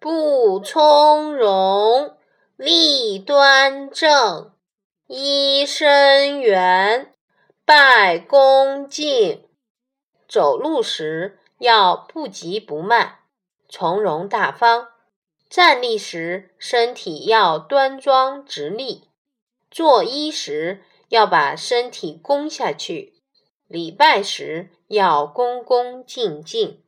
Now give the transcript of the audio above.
不从容，立端正，揖深圆，拜恭敬。走路时要不急不慢，从容大方；站立时身体要端庄直立；作揖时要把身体弓下去；礼拜时要恭恭敬敬。